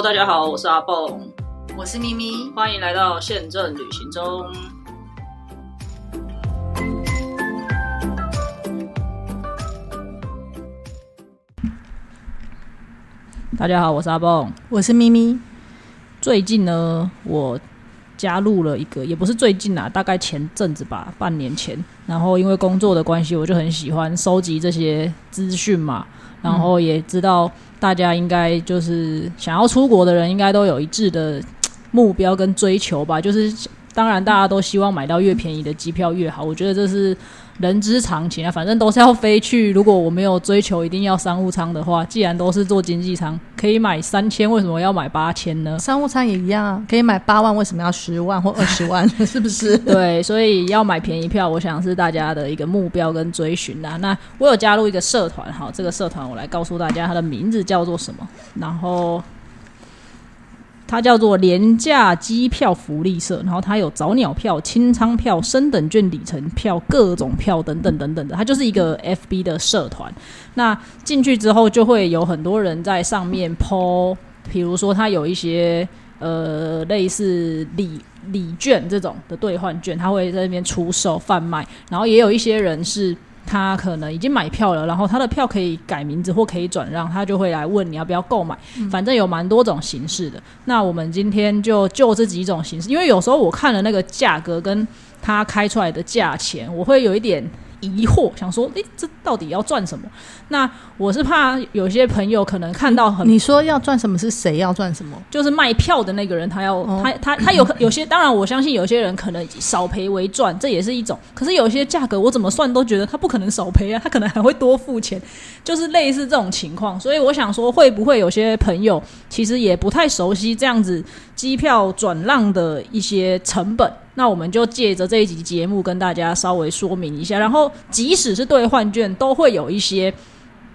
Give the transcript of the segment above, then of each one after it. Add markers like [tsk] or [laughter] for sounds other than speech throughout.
Hello，大家好，我是阿蹦，我是咪咪，欢迎来到宪政旅行中。大家好，我是阿蹦，我是咪咪。最近呢，我加入了一个，也不是最近啊，大概前阵子吧，半年前。然后因为工作的关系，我就很喜欢收集这些资讯嘛。然后也知道大家应该就是想要出国的人，应该都有一致的 [tsk] 目标跟追求吧。就是当然大家都希望买到越便宜的机票越好，我觉得这是。人之常情啊，反正都是要飞去。如果我没有追求一定要商务舱的话，既然都是坐经济舱，可以买三千，为什么要买八千呢？商务舱也一样啊，可以买八万，为什么要十万或二十万？[laughs] 是不是？对，所以要买便宜票，我想是大家的一个目标跟追寻啊。那我有加入一个社团，哈，这个社团我来告诉大家，它的名字叫做什么？然后。它叫做廉价机票福利社，然后它有早鸟票、清仓票、升等券里程票、各种票等等等等的，它就是一个 FB 的社团。那进去之后，就会有很多人在上面 po，比如说它有一些呃类似礼礼券这种的兑换券，他会在那边出售贩卖，然后也有一些人是。他可能已经买票了，然后他的票可以改名字或可以转让，他就会来问你要不要购买。反正有蛮多种形式的。那我们今天就就这几种形式，因为有时候我看了那个价格跟他开出来的价钱，我会有一点。疑惑，想说，诶，这到底要赚什么？那我是怕有些朋友可能看到很，你说要赚什么？是谁要赚什么？就是卖票的那个人，他要他他他有有些，当然我相信有些人可能少赔为赚，这也是一种。可是有些价格我怎么算都觉得他不可能少赔啊，他可能还会多付钱，就是类似这种情况。所以我想说，会不会有些朋友其实也不太熟悉这样子机票转让的一些成本？那我们就借着这一集节目跟大家稍微说明一下，然后即使是兑换券，都会有一些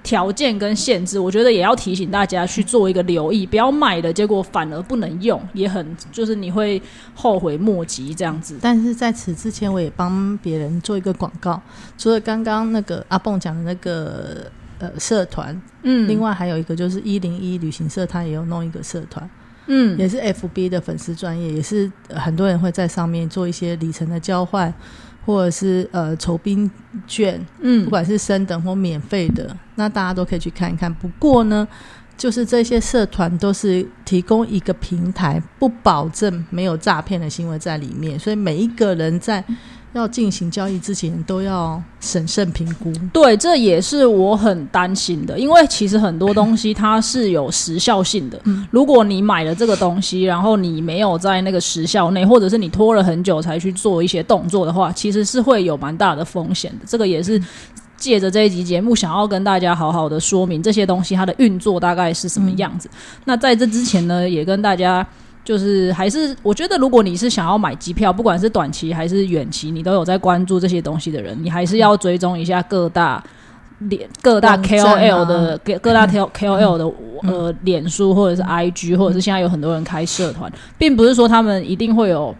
条件跟限制，我觉得也要提醒大家去做一个留意，不要买了结果反而不能用，也很就是你会后悔莫及这样子。但是在此之前，我也帮别人做一个广告，除了刚刚那个阿蹦讲的那个呃社团，嗯，另外还有一个就是一零一旅行社，他也有弄一个社团。嗯，也是 FB 的粉丝专业，也是很多人会在上面做一些里程的交换，或者是呃酬宾券，嗯，不管是升等或免费的，那大家都可以去看一看。不过呢，就是这些社团都是提供一个平台，不保证没有诈骗的行为在里面，所以每一个人在。要进行交易之前都要审慎评估，对，这也是我很担心的，因为其实很多东西它是有时效性的。嗯，如果你买了这个东西，然后你没有在那个时效内，或者是你拖了很久才去做一些动作的话，其实是会有蛮大的风险的。这个也是借着这一集节目，想要跟大家好好的说明这些东西它的运作大概是什么样子。那在这之前呢，也跟大家。就是还是我觉得，如果你是想要买机票，不管是短期还是远期，你都有在关注这些东西的人，你还是要追踪一下各大脸、各大 KOL 的、各各大 K KOL 的呃脸书或者是 IG，或者是现在有很多人开社团，并不是说他们一定会有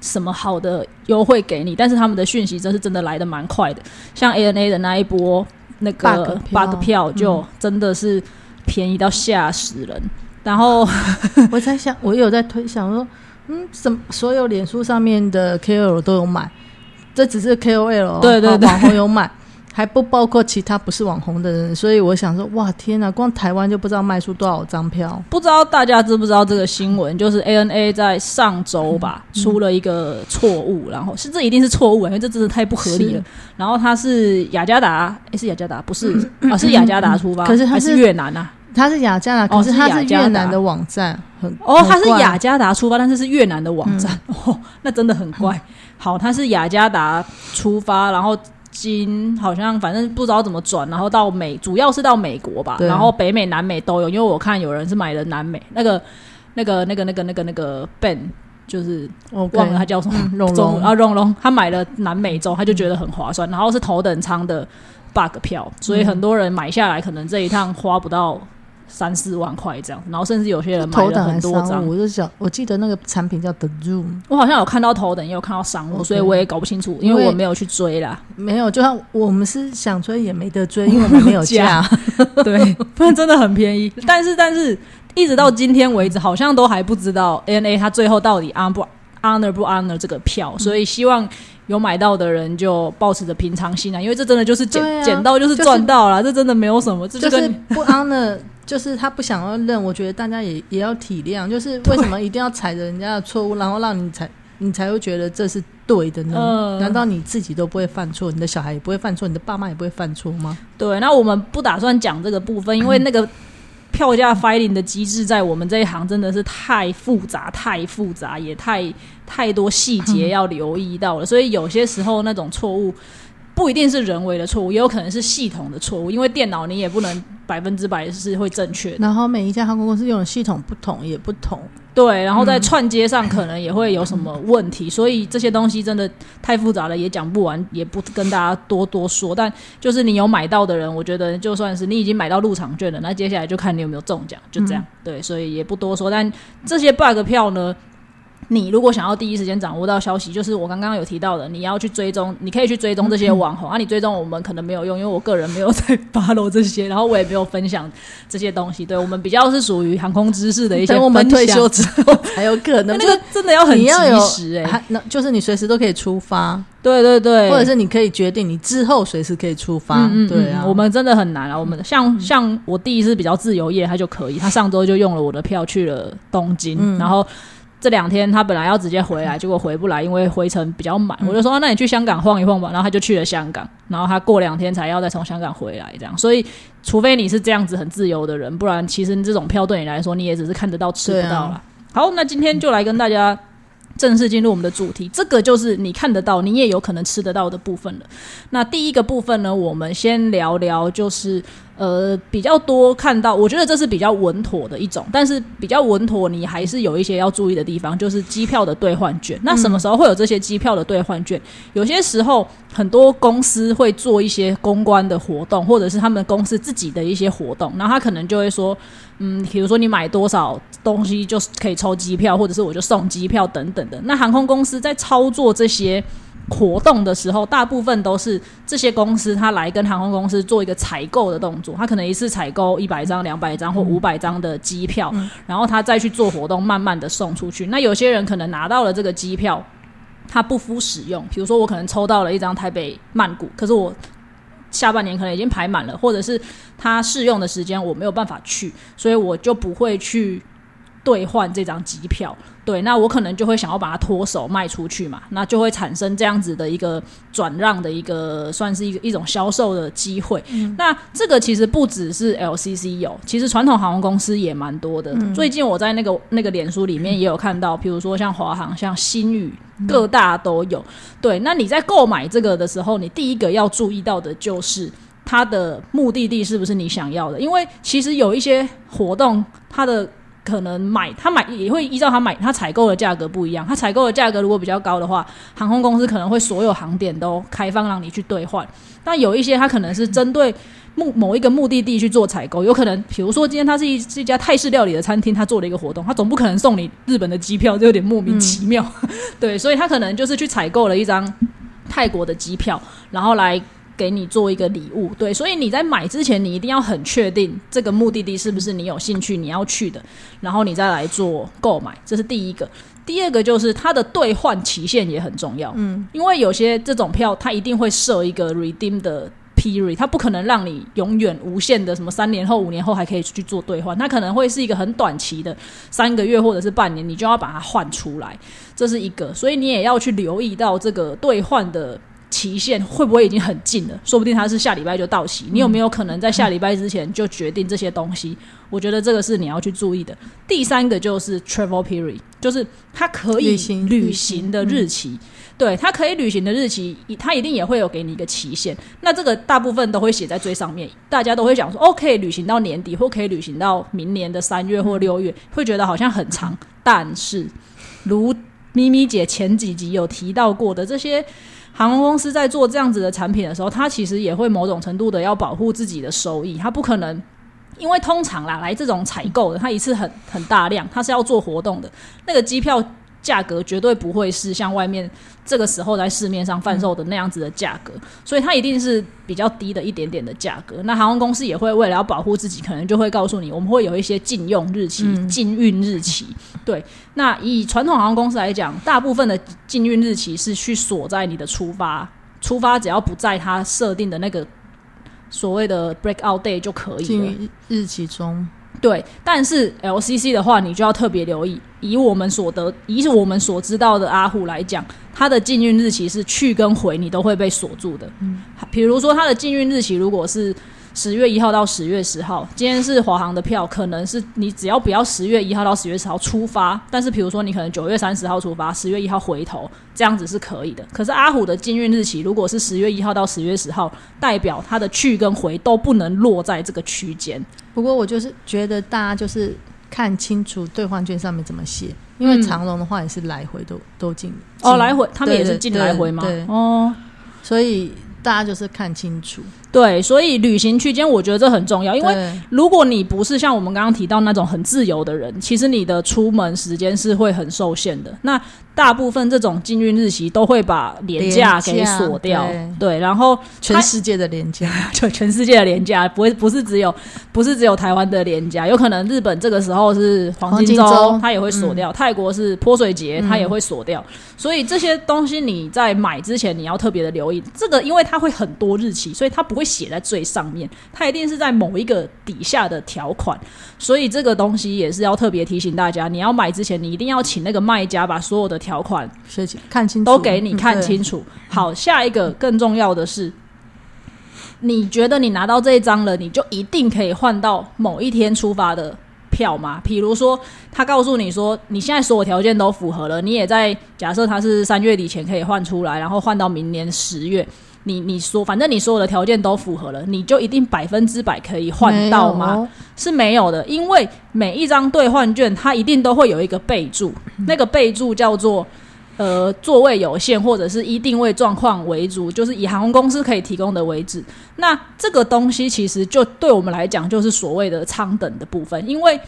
什么好的优惠给你，但是他们的讯息真是真的来的蛮快的。像 ANA 的那一波那个 bug 票，就真的是便宜到吓死人。然后 [laughs] 我在想，我有在推想说，嗯，什所有脸书上面的 KOL 都有买，这只是 KOL，对对对，网红有买，还不包括其他不是网红的人。所以我想说，哇，天哪，光台湾就不知道卖出多少张票。不知道大家知不知道这个新闻？就是 ANA 在上周吧出了一个错误，然后是这一定是错误，因为这真的太不合理了。然后他是雅加达，哎，是雅加达，不是 [coughs] 啊，是雅加达出发，可是还是越南啊？他是雅加达，可是他是越南的网站，很哦，他是雅加达出发，但是是越南的网站，[laughs] 哦，那真的很怪。好，他是雅加达出发，然后经好像反正不知道怎么转，然后到美，主要是到美国吧，然后北美、南美都有，因为我看有人是买了南美那个、那个、那个、那个、那个、那个 Ben，就是忘了他叫什么，荣荣啊，荣荣，他买了南美洲，他就觉得很划算，然后是头等舱的 bug 票，所以很多人买下来，可能这一趟花不到。三四万块这样，然后甚至有些人买了很多张。我就想，我记得那个产品叫 The Room，我好像有看到头等，也有看到商务，所以我也搞不清楚，因为我没有去追啦。没有，就像我们是想追也没得追，因为我们 [laughs] 没有价。[laughs] 对，不然真的很便宜。但是，但是一直到今天为止，好像都还不知道 ANA 它最后到底 hon 不 honor 不 honor 这个票，所以希望有买到的人就保持着平常心啊，因为这真的就是捡捡到就是赚到了，这真的没有什么，这就是不 honor，就是他不想要认，我觉得大家也也要体谅，就是为什么一定要踩着人家的错误，然后让你踩，你才会觉得这是对的呢？难道你自己都不会犯错，你的小孩也不会犯错，你的爸妈也不会犯错吗？对，那我们不打算讲这个部分，因为那个。票价 filing 的机制在我们这一行真的是太复杂、太复杂，也太太多细节 [laughs] 要留意到了。所以有些时候那种错误不一定是人为的错误，也有可能是系统的错误。因为电脑你也不能百分之百是会正确。然后每一家航空公司用的系统不同，也不同。对，然后在串接上可能也会有什么问题，所以这些东西真的太复杂了，也讲不完，也不跟大家多多说。但就是你有买到的人，我觉得就算是你已经买到入场券了，那接下来就看你有没有中奖，就这样。对，所以也不多说。但这些 bug 票呢？你如果想要第一时间掌握到消息，就是我刚刚有提到的，你要去追踪，你可以去追踪这些网红啊。你追踪我们可能没有用，因为我个人没有在发露这些，然后我也没有分享这些东西。对我们比较是属于航空知识的一些。等我们退休之后 [laughs] 还有可能。那个真的要很及时哎，那就是你随时都可以出发。对对对，或者是你可以决定你之后随时可以出发。对啊，我们真的很难啊。我们像像我弟是比较自由业，他就可以，他上周就用了我的票去了东京，然后。这两天他本来要直接回来，结果回不来，因为回程比较满。我就说，那你去香港晃一晃吧。然后他就去了香港，然后他过两天才要再从香港回来，这样。所以，除非你是这样子很自由的人，不然其实这种票对你来说，你也只是看得到吃不到了。好，那今天就来跟大家。正式进入我们的主题，这个就是你看得到，你也有可能吃得到的部分了。那第一个部分呢，我们先聊聊，就是呃比较多看到，我觉得这是比较稳妥的一种，但是比较稳妥，你还是有一些要注意的地方，就是机票的兑换券。那什么时候会有这些机票的兑换券？有些时候很多公司会做一些公关的活动，或者是他们公司自己的一些活动，然后他可能就会说。嗯，比如说你买多少东西就可以抽机票，或者是我就送机票等等的。那航空公司在操作这些活动的时候，大部分都是这些公司他来跟航空公司做一个采购的动作，他可能一次采购一百张、两百张或五百张的机票，然后他再去做活动，慢慢的送出去。那有些人可能拿到了这个机票，他不敷使用，比如说我可能抽到了一张台北曼谷，可是我。下半年可能已经排满了，或者是他试用的时间我没有办法去，所以我就不会去兑换这张机票。对，那我可能就会想要把它脱手卖出去嘛，那就会产生这样子的一个转让的一个，算是一个一种销售的机会。那这个其实不只是 LCC 有，其实传统航空公司也蛮多的。最近我在那个那个脸书里面也有看到，比如说像华航、像新宇，各大都有。对，那你在购买这个的时候，你第一个要注意到的就是它的目的地是不是你想要的，因为其实有一些活动，它的。可能买他买也会依照他买他采购的价格不一样，他采购的价格如果比较高的话，航空公司可能会所有航点都开放让你去兑换。但有一些他可能是针对目某一个目的地去做采购，有可能比如说今天他是一是一家泰式料理的餐厅，他做了一个活动，他总不可能送你日本的机票，就有点莫名其妙。对，所以他可能就是去采购了一张泰国的机票，然后来。给你做一个礼物，对，所以你在买之前，你一定要很确定这个目的地是不是你有兴趣你要去的，然后你再来做购买，这是第一个。第二个就是它的兑换期限也很重要，嗯，因为有些这种票它一定会设一个 redeem 的 period，它不可能让你永远无限的什么三年后、五年后还可以去做兑换，它可能会是一个很短期的三个月或者是半年，你就要把它换出来，这是一个，所以你也要去留意到这个兑换的。期限会不会已经很近了？说不定它是下礼拜就到期。你有没有可能在下礼拜之前就决定这些东西？我觉得这个是你要去注意的。第三个就是 travel period，就是它可以旅行的日期。对，它可以旅行的日期，它一定也会有给你一个期限。那这个大部分都会写在最上面，大家都会讲说，哦，可以旅行到年底，或可以旅行到明年的三月或六月，会觉得好像很长。但是，如咪咪姐前几集有提到过的这些。航空公司在做这样子的产品的时候，它其实也会某种程度的要保护自己的收益。它不可能，因为通常啦，来这种采购的，他一次很很大量，他是要做活动的。那个机票价格绝对不会是像外面这个时候在市面上贩售的那样子的价格，所以它一定是比较低的一点点的价格。那航空公司也会为了要保护自己，可能就会告诉你，我们会有一些禁用日期、禁运日期。对，那以传统航空公司来讲，大部分的禁运日期是去锁在你的出发，出发只要不在它设定的那个所谓的 breakout day 就可以了。日期中。对，但是 LCC 的话，你就要特别留意。以我们所得，以我们所知道的阿虎来讲，它的禁运日期是去跟回，你都会被锁住的。嗯，比如说它的禁运日期如果是。十月一号到十月十号，今天是华航的票，可能是你只要不要十月一号到十月十号出发，但是比如说你可能九月三十号出发，十月一号回头，这样子是可以的。可是阿虎的禁运日期如果是十月一号到十月十号，代表它的去跟回都不能落在这个区间。不过我就是觉得大家就是看清楚兑换券上面怎么写，因为长龙的话也是来回都都进哦，来回他们也是进来回吗？哦，所以大家就是看清楚。对，所以旅行区间我觉得这很重要，因为如果你不是像我们刚刚提到那种很自由的人，其实你的出门时间是会很受限的。那大部分这种禁运日期都会把廉价给锁掉，对，然后全世界的廉价，[laughs] 就全世界的廉价，不会不是只有不是只有台湾的廉价，有可能日本这个时候是黄金周，它也会锁掉；泰国是泼水节，它也会锁掉。所以这些东西你在买之前你要特别的留意，这个因为它会很多日期，所以它不会写在最上面，它一定是在某一个底下的条款，所以这个东西也是要特别提醒大家，你要买之前你一定要请那个卖家把所有的。条款事情看清楚，都给你看清楚。好，下一个更重要的是，你觉得你拿到这一张了，你就一定可以换到某一天出发的票吗？比如说，他告诉你说，你现在所有条件都符合了，你也在假设他是三月底前可以换出来，然后换到明年十月。你你说，反正你所有的条件都符合了，你就一定百分之百可以换到吗？是没有的，因为每一张兑换券它一定都会有一个备注，那个备注叫做呃座位有限或者是一定位状况为主，就是以航空公司可以提供的为止。那这个东西其实就对我们来讲就是所谓的舱等的部分，因为。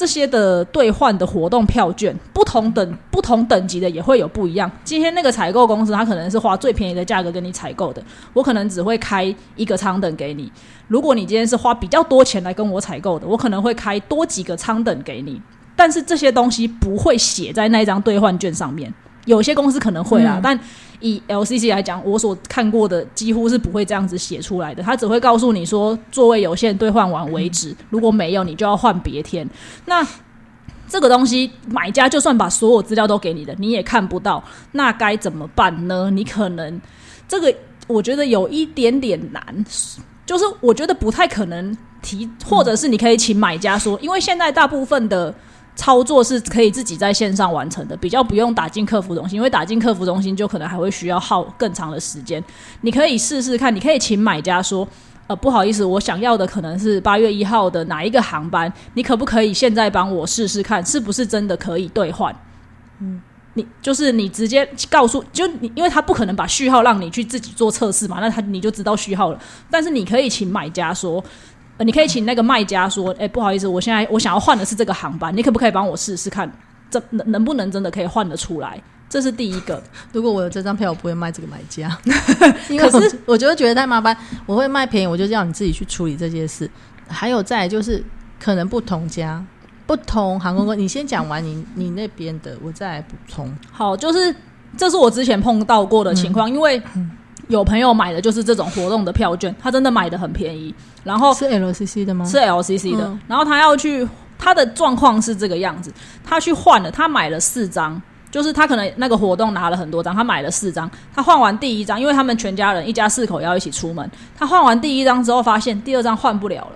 这些的兑换的活动票券，不同等不同等级的也会有不一样。今天那个采购公司，他可能是花最便宜的价格跟你采购的，我可能只会开一个舱等给你。如果你今天是花比较多钱来跟我采购的，我可能会开多几个舱等给你。但是这些东西不会写在那张兑换券上面。有些公司可能会啦，但以 LCC 来讲，我所看过的几乎是不会这样子写出来的。他只会告诉你说座位有限，兑换完为止。如果没有，你就要换别天。那这个东西，买家就算把所有资料都给你的，你也看不到。那该怎么办呢？你可能这个我觉得有一点点难，就是我觉得不太可能提，或者是你可以请买家说，因为现在大部分的。操作是可以自己在线上完成的，比较不用打进客服中心，因为打进客服中心就可能还会需要耗更长的时间。你可以试试看，你可以请买家说：“呃，不好意思，我想要的可能是八月一号的哪一个航班，你可不可以现在帮我试试看，是不是真的可以兑换？”嗯，你就是你直接告诉，就你，因为他不可能把序号让你去自己做测试嘛，那他你就知道序号了。但是你可以请买家说。你可以请那个卖家说：“哎，不好意思，我现在我想要换的是这个航班，你可不可以帮我试试看，这能能不能真的可以换得出来？这是第一个。如果我有这张票，我不会卖这个买家，[laughs] 可是我觉得觉得太麻烦，我会卖便宜，我就叫你自己去处理这件事。还有再就是，可能不同家、不同航空公司，你先讲完你你那边的，我再来补充。好，就是这是我之前碰到过的情况，因为。有朋友买的就是这种活动的票券，他真的买的很便宜。然后是 LCC 的吗？是 LCC 的。然后他要去，他的状况是这个样子：他去换了，他买了四张，就是他可能那个活动拿了很多张，他买了四张。他换完第一张，因为他们全家人一家四口要一起出门，他换完第一张之后，发现第二张换不了了。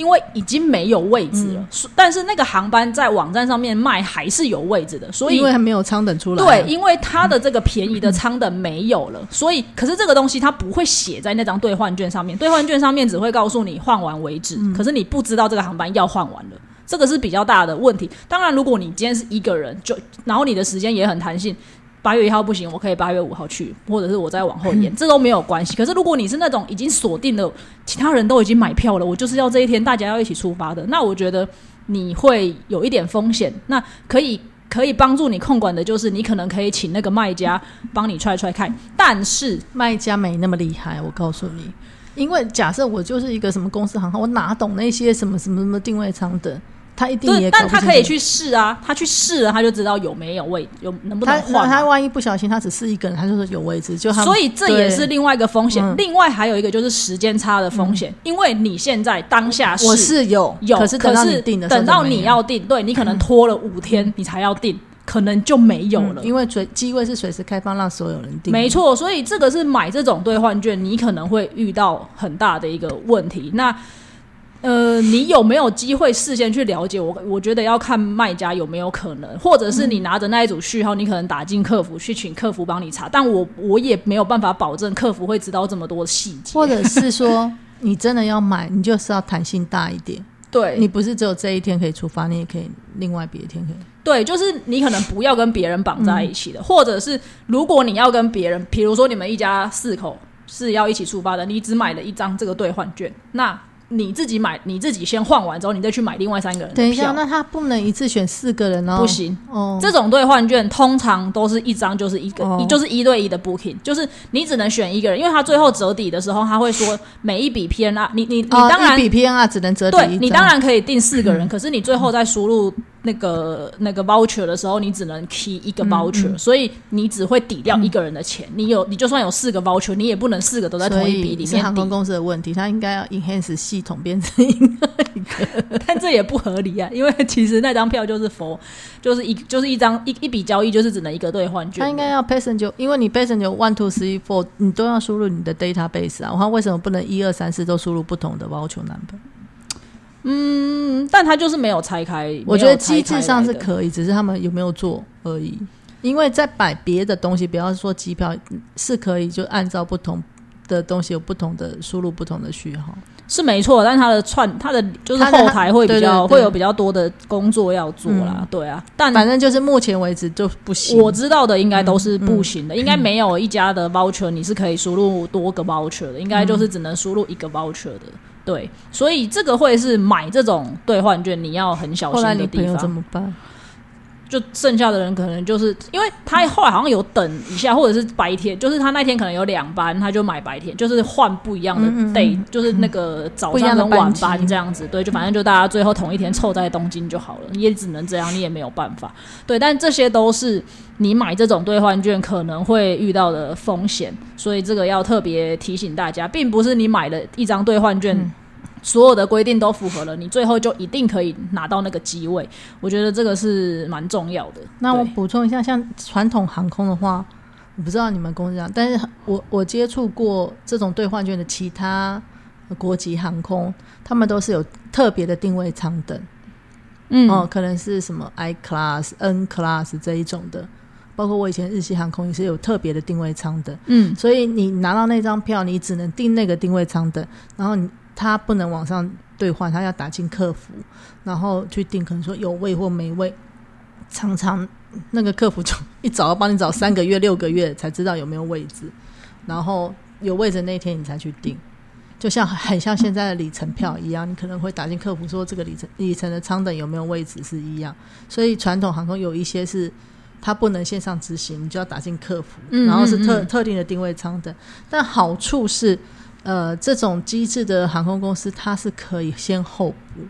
因为已经没有位置了，但是那个航班在网站上面卖还是有位置的，所以因为还没有舱等出来，对，因为它的这个便宜的舱等没有了，所以可是这个东西它不会写在那张兑换券上面，兑换券上面只会告诉你换完为止，可是你不知道这个航班要换完了，这个是比较大的问题。当然，如果你今天是一个人，就然后你的时间也很弹性。八月一号不行，我可以八月五号去，或者是我再往后延，这都没有关系。可是如果你是那种已经锁定了，其他人都已经买票了，我就是要这一天大家要一起出发的，那我觉得你会有一点风险。那可以可以帮助你控管的，就是你可能可以请那个卖家帮你踹踹看，但是卖家没那么厉害，我告诉你，因为假设我就是一个什么公司行号，我哪懂那些什么什么什么定位舱的。他一定也，但他可以去试啊，他去试了，他就知道有没有位，有能不能换。他万一不小心，他只是一个人，他就说有位置，就所以这也是另外一个风险。另外还有一个就是时间差的风险，因为你现在当下我是有有，可是等到你定的，等到你要定，对你可能拖了五天，你才要定，可能就没有了。因为随机位是随时开放，让所有人定。没错，所以这个是买这种兑换券，你可能会遇到很大的一个问题。那呃，你有没有机会事先去了解我？我觉得要看卖家有没有可能，或者是你拿着那一组序号，你可能打进客服去请客服帮你查，但我我也没有办法保证客服会知道这么多细节。或者是说，你真的要买，你就是要弹性大一点。对，你不是只有这一天可以出发，你也可以另外别的天可以。对，就是你可能不要跟别人绑在一起的，或者是如果你要跟别人，比如说你们一家四口是要一起出发的，你只买了一张这个兑换券，那。你自己买，你自己先换完之后，你再去买另外三个人等一下，那他不能一次选四个人哦？不行哦。这种兑换券通常都是一张就是一个，就是一对一的 booking，就是你只能选一个人，因为他最后折抵的时候，他会说每一笔 PNR，你你你当然一笔 PNR 只能折抵对你当然可以定四个人，可是你最后再输入。那个那个 voucher 的时候，你只能 key 一个 voucher，所以你只会抵掉一个人的钱。你有你就算有四个 voucher，你也不能四个都在同一笔里面。航空公司的问题，它应该要 enhance 系统变成一个，[laughs] 但这也不合理啊，因为其实那张票就是 for 就是一就是一张一一笔交易，就是只能一个兑换券。它应该要 passenger，因为你 passenger one two three four，你都要输入你的 database 啊。我看为什么不能一二三四都输入不同的 voucher number？嗯，但他就是没有拆开。我觉得机制上是可以，只是他们有没有做而已。因为在摆别的东西，比方说机票是可以，就按照不同的东西有不同的输入不同的序号，是没错。但它的串，它的就是后台会比较会有比较多的工作要做啦。对啊，但反正就是目前为止就不行。我知道的应该都是不行的，应该没有一家的 voucher 你是可以输入多个 voucher 的，应该就是只能输入一个 voucher 的。对，所以这个会是买这种兑换券，你要很小心的地方。怎么办？就剩下的人可能就是因为他后来好像有等一下，或者是白天，就是他那天可能有两班，他就买白天，就是换不一样的 day，就是那个早上跟晚班这样子。对，就反正就大家最后同一天凑在东京就好了，也只能这样，你也没有办法。对，但这些都是你买这种兑换券可能会遇到的风险，所以这个要特别提醒大家，并不是你买了一张兑换券。所有的规定都符合了，你最后就一定可以拿到那个机位。我觉得这个是蛮重要的。那我补充一下，像传统航空的话，我不知道你们公司这样，但是我我接触过这种兑换券的其他国籍航空，他们都是有特别的定位舱等。嗯，哦，可能是什么 I class、N class 这一种的，包括我以前日系航空也是有特别的定位舱的。嗯，所以你拿到那张票，你只能订那个定位舱的，然后你。他不能网上兑换，他要打进客服，然后去订，可能说有位或没位，常常那个客服就一早要帮你找三个月、六个月才知道有没有位置，然后有位置那天你才去订，就像很像现在的里程票一样，你可能会打进客服说这个里程里程的舱等有没有位置是一样，所以传统航空有一些是它不能线上执行，你就要打进客服，然后是特特定的定位舱等，但好处是。呃，这种机制的航空公司，它是可以先后补。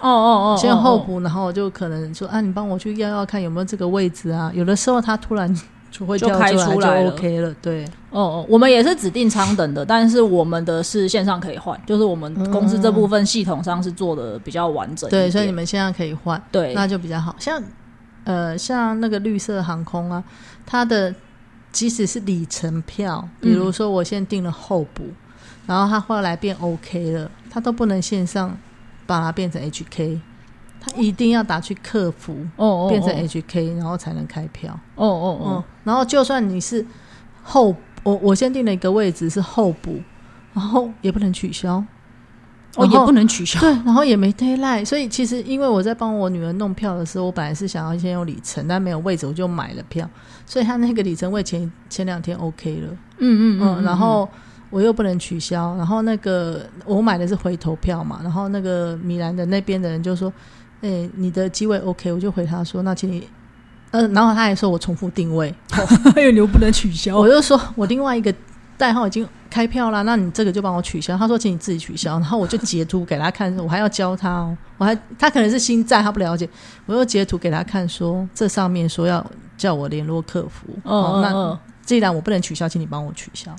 哦哦哦，先后补，然后就可能说啊，你帮我去要要看有没有这个位置啊。有的时候它突然就会就开出来就 OK 了。对，哦哦，我们也是指定舱等的，但是我们的是线上可以换，就是我们公司这部分系统上是做的比较完整。对，所以你们现在可以换，对，那就比较好。像呃，像那个绿色航空啊，它的。即使是里程票，比如说我先订了候补，然后他后来变 OK 了，他都不能线上把它变成 HK，他一定要打去客服哦，变成 HK，然后才能开票哦哦哦。然后就算你是候，我我先订了一个位置是候补，然后也不能取消。哦，也不能取消。对，然后也没 day light，所以其实因为我在帮我女儿弄票的时候，我本来是想要先用里程，但没有位置，我就买了票。所以他那个里程位前前两天 OK 了，嗯嗯嗯，然后我又不能取消，然后那个我买的是回头票嘛，然后那个米兰的那边的人就说：“哎，你的机位 OK？” 我就回他说：“那请你呃，然后他还说我重复定位，[laughs] 因为你又不能取消。[laughs] 我就说我另外一个代号已经开票了，那你这个就帮我取消。他说请你自己取消，然后我就截图给他看，我还要教他哦，我还他可能是新在，他不了解，我又截图给他看，说这上面说要叫我联络客服，哦，那既然我不能取消，请你帮我取消。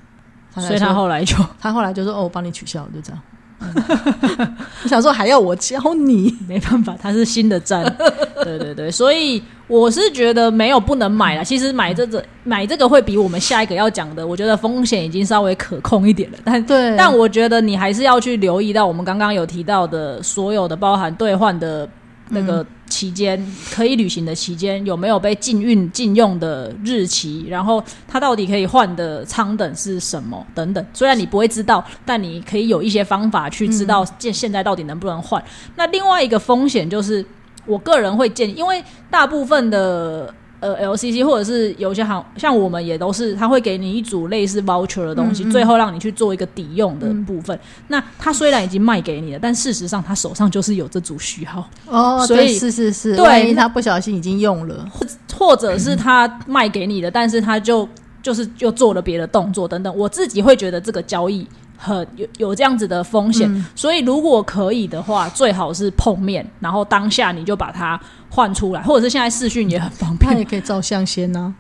所以他后来就 [laughs] 他后来就说哦，我帮你取消，就这样。[laughs] 我想说还要我教你？[laughs] 没办法，它是新的站。[laughs] 对对对，所以我是觉得没有不能买了。其实买这个买这个会比我们下一个要讲的，我觉得风险已经稍微可控一点了。但对，但我觉得你还是要去留意到我们刚刚有提到的所有的包含兑换的。那个期间可以旅行的期间有没有被禁运禁用的日期？然后它到底可以换的舱等是什么？等等。虽然你不会知道，但你可以有一些方法去知道现现在到底能不能换。那另外一个风险就是，我个人会建议，因为大部分的。呃，LCC 或者是有些行，像我们也都是，他会给你一组类似 voucher 的东西，最后让你去做一个抵用的部分。那他虽然已经卖给你了，但事实上他手上就是有这组序号哦，所以是是是，对，他不小心已经用了，或者是他卖给你的，但是他就就是又做了别的动作等等。我自己会觉得这个交易。很有有这样子的风险，所以如果可以的话，最好是碰面，然后当下你就把它换出来，或者是现在视讯也很方便，也可以照相先呢。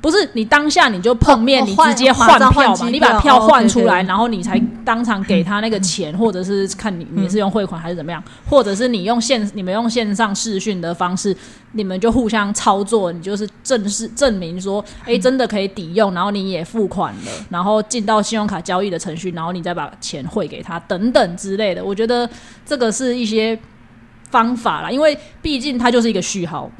不是你当下你就碰面，你直接换票嘛？你把票换出来，然后你才当场给他那个钱，或者是看你你是用汇款还是怎么样，或者是你用线你们用线上视讯的方式，你们就互相操作，你就是正式证明说，哎，真的可以抵用，然后你也付款了，然后进到信用卡交易的程序，然后你再把钱汇给他等等之类的。我觉得这个是一些方法啦，因为毕竟它就是一个序号。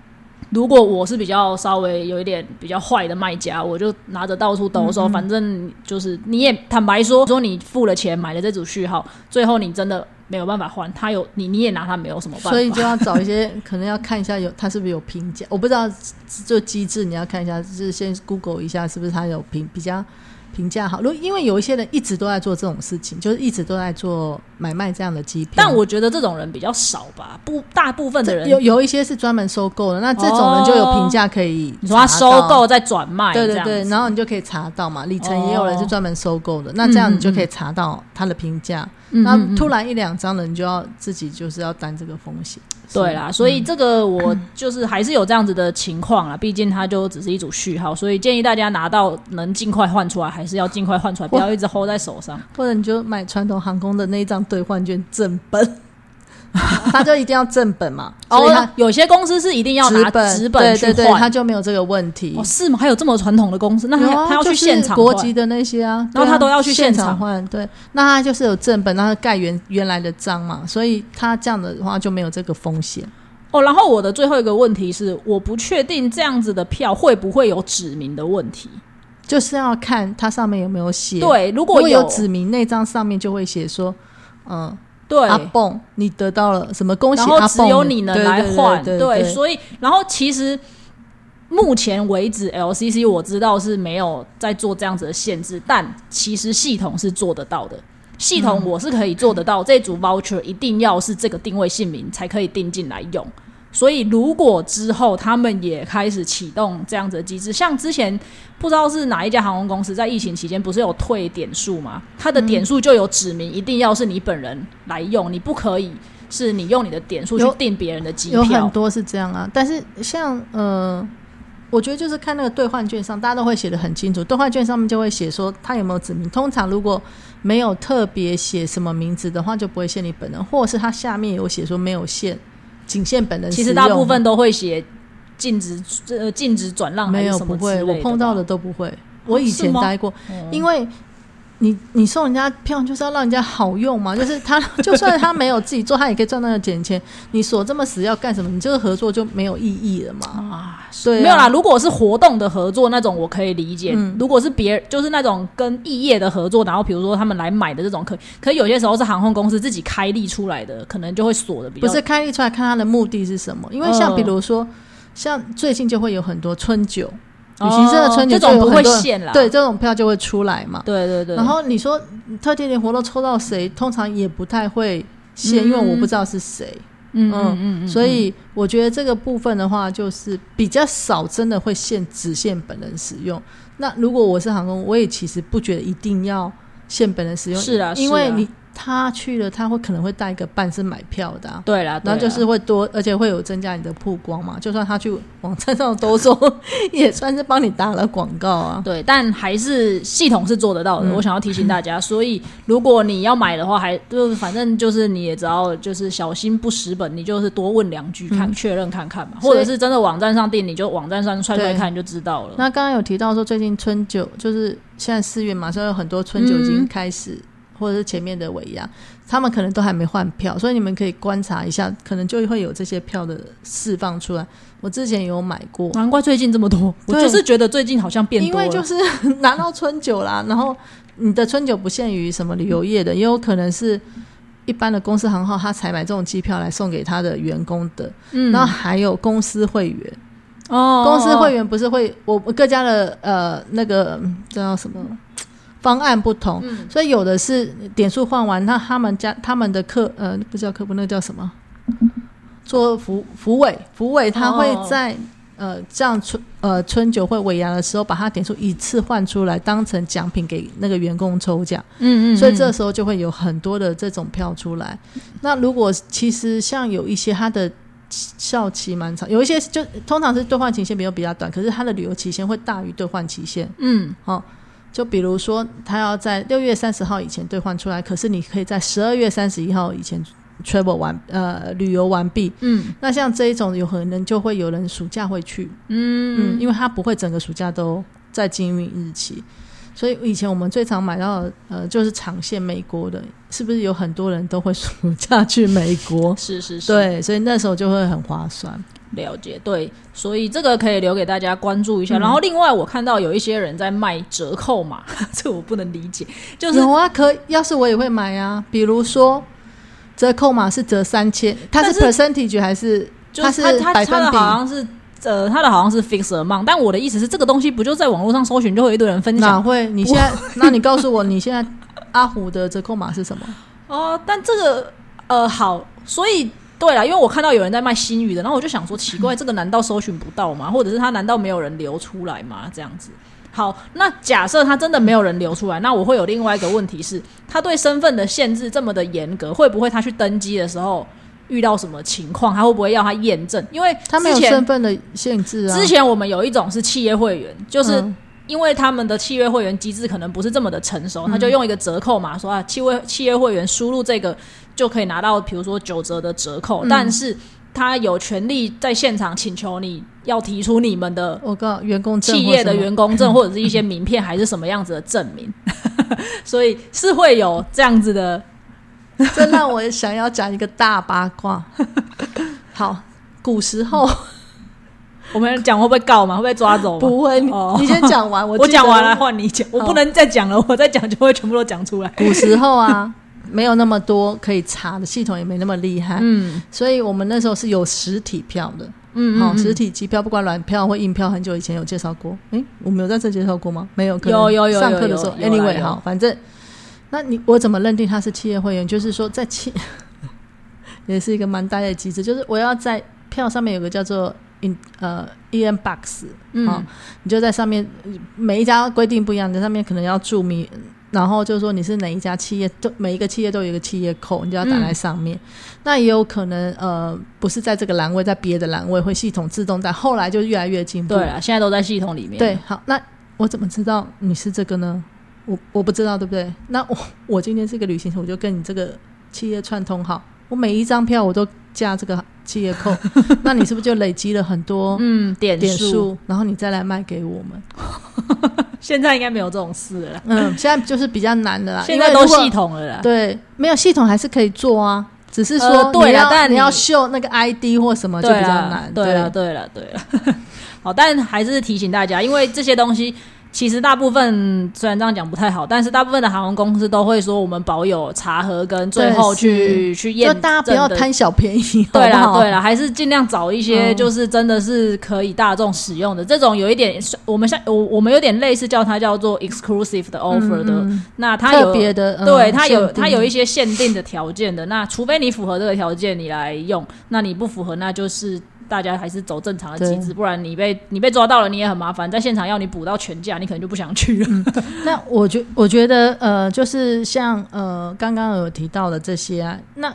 如果我是比较稍微有一点比较坏的卖家，我就拿着到处兜说，反正就是你也坦白说，说你付了钱买了这组序号，最后你真的没有办法换，他有你你也拿他没有什么办法，所以就要找一些可能要看一下有他是不是有评价，我不知道这机制你要看一下，就是先 Google 一下是不是他有评比较。评价好，如因为有一些人一直都在做这种事情，就是一直都在做买卖这样的机票。但我觉得这种人比较少吧，不大部分的人有有一些是专门收购的，那这种人就有评价可以。你说他收购再转卖，对对对，然后你就可以查到嘛。里程也有人是专门收购的，那这样你就可以查到他的评价。那突然一两张的，你就要自己就是要担这个风险。对啦，所以这个我就是还是有这样子的情况啦。毕竟它就只是一组序号，所以建议大家拿到能尽快换出来，还是要尽快换出来，不要一直 hold 在手上。[laughs] 或者你就买传统航空的那一张兑换券正本。[laughs] 他就一定要正本嘛？哦，有些公司是一定要拿纸本去换，他就没有这个问题。哦，是吗？还有这么传统的公司？那他他要去现场国籍的那些啊，然后他都要去现场换。对，那他就是有正本，然后盖原原来的章嘛，所以他这样的话就没有这个风险。哦，然后我的最后一个问题是，我不确定这样子的票会不会有指名的问题，就是要看它上面有没有写。对，如果有指明，那张上面就会写说，嗯。对，阿蹦，你得到了什么恭喜？然后只有你能来换，对，所以，然后其实目前为止，LCC 我知道是没有在做这样子的限制，但其实系统是做得到的。系统我是可以做得到，这组 voucher 一定要是这个定位姓名才可以定进来用。所以，如果之后他们也开始启动这样子的机制，像之前不知道是哪一家航空公司在疫情期间不是有退点数吗？它的点数就有指明一定要是你本人来用，你不可以是你用你的点数去订别人的机票。有很多是这样啊，但是像呃，我觉得就是看那个兑换券上，大家都会写的很清楚，兑换券上面就会写说他有没有指明。通常如果没有特别写什么名字的话，就不会限你本人，或者是他下面有写说没有限。仅限本人其实大部分都会写禁止呃禁止转让，没有不会，我碰到的都不会。我以前待过，因为。你你送人家票就是要让人家好用嘛，就是他就算他没有自己做，他也可以赚到点钱。你锁这么死要干什么？你这个合作就没有意义了嘛？啊，对，没有啦。如果是活动的合作那种，我可以理解。如果是别就是那种跟异业的合作，然后比如说他们来买的这种，可可有些时候是航空公司自己开立出来的，可能就会锁的比较。不是开立出来看他的目的是什么？因为像比如说，像最近就会有很多春酒。旅行社的春节这种不会限了，对这种票就会出来嘛。对对对。然后你说特定的活动抽到谁，通常也不太会限，因为我不知道是谁。嗯嗯嗯，所以我觉得这个部分的话，就是比较少，真的会限只限本人使用。那如果我是航空，我也其实不觉得一定要限本人使用，是啊，因为你。他去了，他会可能会带一个伴是买票的，对啦，然后就是会多，而且会有增加你的曝光嘛。就算他去网站上兜售，也算是帮你打了广告啊。对，但还是系统是做得到的。我想要提醒大家，所以如果你要买的话，还就是反正就是你也只要就是小心不识本，你就是多问两句看确认看看嘛，或者是真的网站上订，你就网站上踹踹看就知道了。那刚刚有提到说，最近春酒就是现在四月马上有很多春酒已经开始。或者是前面的尾牙，他们可能都还没换票，所以你们可以观察一下，可能就会有这些票的释放出来。我之前有买过，难怪最近这么多。我就是觉得最近好像变多，因为就是 [laughs] 拿到春酒啦，然后你的春酒不限于什么旅游业的，也有可能是一般的公司行号，他才买这种机票来送给他的员工的。嗯，然后还有公司会员哦，公司会员不是会我各家的呃那个叫什么？方案不同，所以有的是点数换完，那他们家他们的客呃不叫客服，那叫什么？做服服委服委，他会在呃这样春呃春酒会尾牙的时候，把他点数一次换出来，当成奖品给那个员工抽奖。嗯嗯，所以这时候就会有很多的这种票出来。那如果其实像有一些他的效期蛮长，有一些就通常是兑换期限比较比较短，可是它的旅游期限会大于兑换期限。嗯，好。就比如说，他要在六月三十号以前兑换出来，可是你可以在十二月三十一号以前 travel 完呃旅游完毕。嗯，那像这一种，有可能就会有人暑假会去。嗯嗯，因为他不会整个暑假都在经营日期，所以以前我们最常买到呃就是长线美国的，是不是有很多人都会暑假去美国？[laughs] 是是是，对，所以那时候就会很划算。了解，对，所以这个可以留给大家关注一下。然后另外，我看到有一些人在卖折扣码，[laughs] 这我不能理解。就是有啊，可要是我也会买啊。比如说折扣码是折三千，它是 percentage 还是？就是它它它的好像是呃，他的好像是 fixed amount。但我的意思是，这个东西不就在网络上搜寻就会有一堆人分享？哪会？你现在，[laughs] 那你告诉我，你现在阿虎的折扣码是什么？哦，但这个呃，好，所以。对了，因为我看到有人在卖新宇的，然后我就想说，奇怪，这个难道搜寻不到吗？或者是他难道没有人流出来吗？这样子。好，那假设他真的没有人流出来，那我会有另外一个问题是，他对身份的限制这么的严格，会不会他去登机的时候遇到什么情况？他会不会要他验证？因为他没有身份的限制啊。之前我们有一种是企业会员，就是因为他们的契约会员机制可能不是这么的成熟，他就用一个折扣嘛说啊，契约契约会员输入这个。就可以拿到，比如说九折的折扣，但是他有权利在现场请求你要提出你们的我告员工企业的员工证或者是一些名片还是什么样子的证明，[laughs] 所以是会有这样子的。[laughs] 这让我想要讲一个大八卦。[laughs] 好，古时候我们讲会不会告嘛？会不会抓走？不会，你先讲完，[laughs] 我我讲完了换你讲，我不能再讲了，我再讲就会全部都讲出来。古时候啊。没有那么多可以查的系统，也没那么厉害，嗯，所以我们那时候是有实体票的，嗯，好，实体机票，不管软票或硬票，很久以前有介绍过，诶，我们有在这介绍过吗？没有，有有有上课的时候，anyway，好，反正，那你我怎么认定他是企业会员？就是说，在企 [laughs] 也是一个蛮大的机制，就是我要在票上面有个叫做 in 呃 e m box，嗯，你就在上面，每一家规定不一样，在上面可能要注明。然后就是说你是哪一家企业，都每一个企业都有一个企业扣，你就要打在上面。那也有可能呃，不是在这个栏位，在别的栏位会系统自动在。后来就越来越进步。对啊，现在都在系统里面。对，好，那我怎么知道你是这个呢？我我不知道，对不对？那我我今天是一个旅行社，我就跟你这个企业串通好，我每一张票我都加这个企业扣，[laughs] 那你是不是就累积了很多嗯点点数，然后你再来卖给我们？[laughs] 现在应该没有这种事了。嗯，现在就是比较难的啦，[laughs] 现在都系统了啦。对，没有系统还是可以做啊，只是说对了，但你要秀那个 ID 或什么就比较难。对了，对了，对了。好，但还是提醒大家，因为这些东西其实大部分虽然这样讲不太好，但是大部分的航空公司都会说我们保有查核跟最后去去验，就大家不要贪小便宜。对啦，对啦，还是尽量找一些就是真的是可以大众使用的这种，有一点我们像我我们有点类似叫它叫做 exclusive 的 offer 的，那它有别的，对它有它有一些限定的条件的，那除非你符合这个条件，你来用，那你不符合，那就是。大家还是走正常的机制，不然你被你被抓到了，你也很麻烦。在现场要你补到全价，你可能就不想去了。[laughs] 那我觉我觉得呃，就是像呃刚刚有提到的这些啊，那。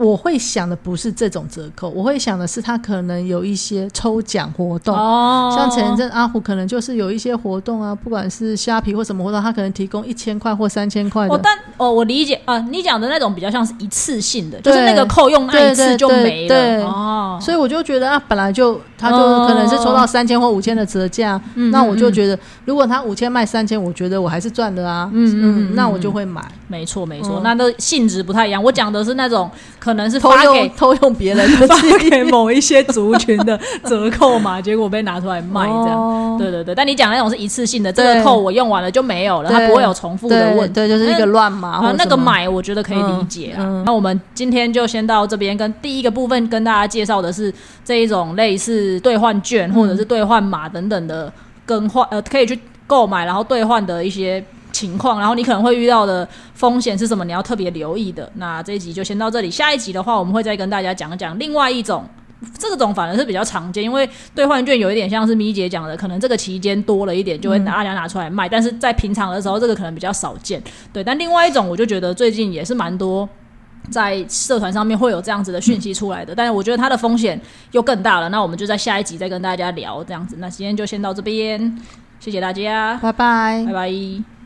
我会想的不是这种折扣，我会想的是他可能有一些抽奖活动，哦，像前一阵阿虎可能就是有一些活动啊，不管是虾皮或什么活动，他可能提供一千块或三千块的。哦，但哦，我理解啊，你讲的那种比较像是一次性的，就是那个扣用那一次就没了。哦，所以我就觉得啊，本来就他就可能是抽到三千或五千的折价，那我就觉得如果他五千卖三千，我觉得我还是赚的啊。嗯嗯，那我就会买。没错没错，那都性质不太一样。我讲的是那种。可能是偷用偷用别人的 [laughs] 发给某一些族群的折扣嘛，结果被拿出来卖这样。对对对，但你讲那种是一次性的，这个扣我用完了就没有了，它不会有重复的问题，对，就是一个乱码。那个买我觉得可以理解啊。那我们今天就先到这边，跟第一个部分跟大家介绍的是这一种类似兑换券或者是兑换码等等的更换，呃，可以去购买然后兑换的一些。情况，然后你可能会遇到的风险是什么？你要特别留意的。那这一集就先到这里，下一集的话，我们会再跟大家讲讲另外一种，这种反而是比较常见，因为兑换券有一点像是咪姐讲的，可能这个期间多了一点，就会拿大家拿出来卖，但是在平常的时候，这个可能比较少见。对，但另外一种，我就觉得最近也是蛮多在社团上面会有这样子的讯息出来的，但是我觉得它的风险又更大了。那我们就在下一集再跟大家聊这样子。那今天就先到这边，谢谢大家，拜拜，拜拜。